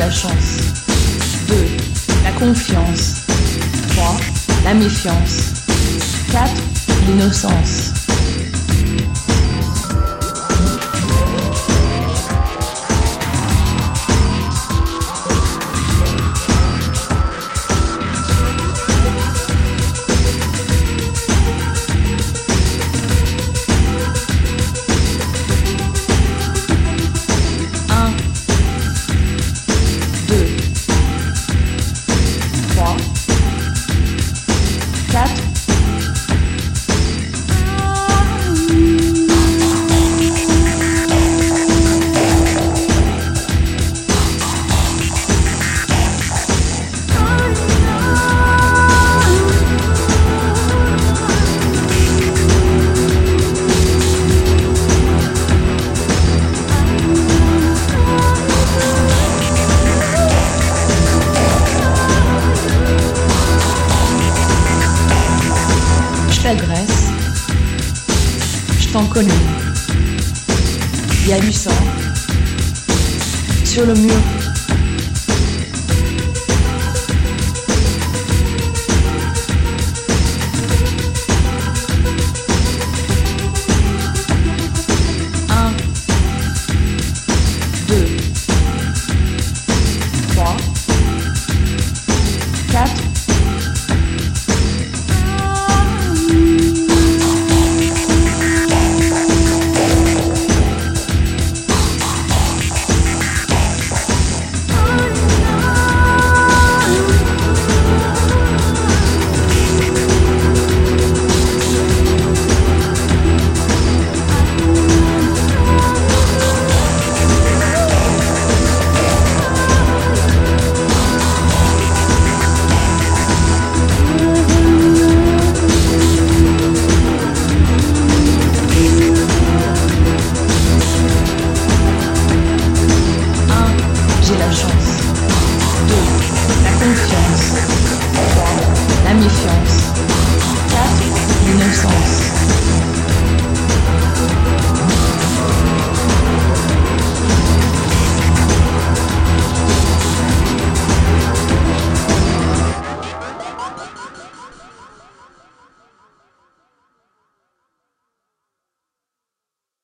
la chance. Deux, la confiance. Trois, la méfiance. Quatre, l'innocence. Je t'en connais. Il y a du sang. Sur le mur, Mission.